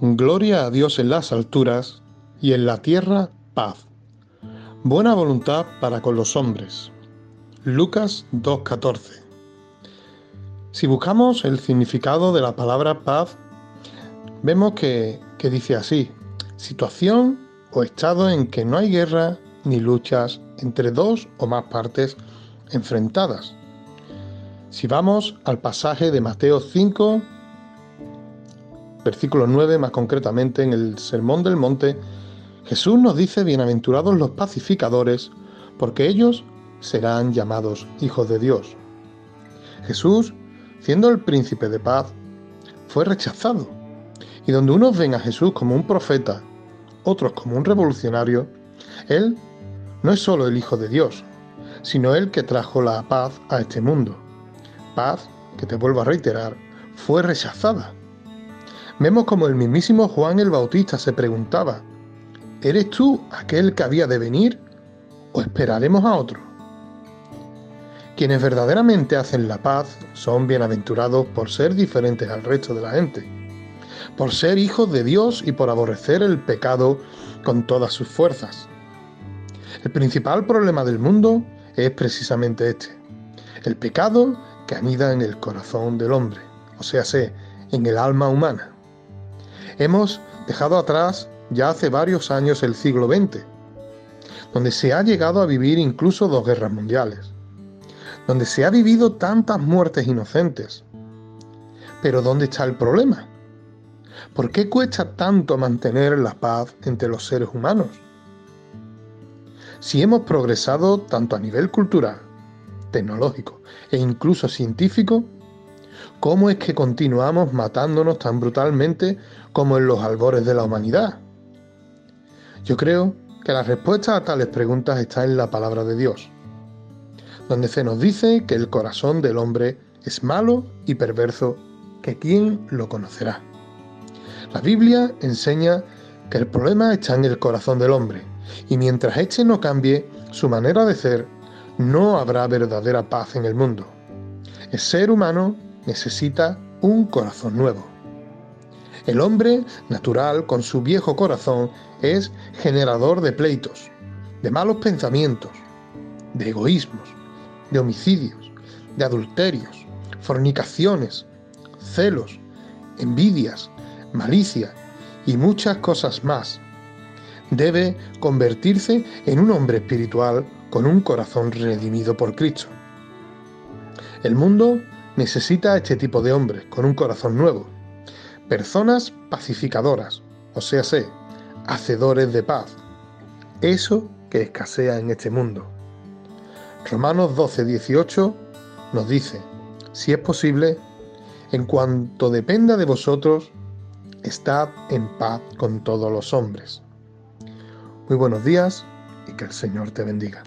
Gloria a Dios en las alturas y en la tierra paz. Buena voluntad para con los hombres. Lucas 2.14. Si buscamos el significado de la palabra paz, vemos que, que dice así, situación o estado en que no hay guerra ni luchas entre dos o más partes enfrentadas. Si vamos al pasaje de Mateo 5, versículo 9, más concretamente en el Sermón del Monte, Jesús nos dice, bienaventurados los pacificadores, porque ellos serán llamados hijos de Dios. Jesús, siendo el príncipe de paz, fue rechazado. Y donde unos ven a Jesús como un profeta, otros como un revolucionario, Él no es solo el Hijo de Dios, sino el que trajo la paz a este mundo. Paz, que te vuelvo a reiterar, fue rechazada vemos como el mismísimo Juan el Bautista se preguntaba, ¿eres tú aquel que había de venir o esperaremos a otro? Quienes verdaderamente hacen la paz son bienaventurados por ser diferentes al resto de la gente, por ser hijos de Dios y por aborrecer el pecado con todas sus fuerzas. El principal problema del mundo es precisamente este, el pecado que anida en el corazón del hombre, o sea, en el alma humana. Hemos dejado atrás ya hace varios años el siglo XX, donde se ha llegado a vivir incluso dos guerras mundiales, donde se ha vivido tantas muertes inocentes. Pero ¿dónde está el problema? ¿Por qué cuesta tanto mantener la paz entre los seres humanos? Si hemos progresado tanto a nivel cultural, tecnológico e incluso científico, ¿Cómo es que continuamos matándonos tan brutalmente como en los albores de la humanidad? Yo creo que la respuesta a tales preguntas está en la palabra de Dios, donde se nos dice que el corazón del hombre es malo y perverso, que quién lo conocerá. La Biblia enseña que el problema está en el corazón del hombre, y mientras éste no cambie su manera de ser, no habrá verdadera paz en el mundo. El ser humano necesita un corazón nuevo. El hombre natural, con su viejo corazón, es generador de pleitos, de malos pensamientos, de egoísmos, de homicidios, de adulterios, fornicaciones, celos, envidias, malicia y muchas cosas más. Debe convertirse en un hombre espiritual con un corazón redimido por Cristo. El mundo necesita este tipo de hombres con un corazón nuevo. Personas pacificadoras, o sea, sé, hacedores de paz. Eso que escasea en este mundo. Romanos 12, 18 nos dice, si es posible, en cuanto dependa de vosotros, estad en paz con todos los hombres. Muy buenos días y que el Señor te bendiga.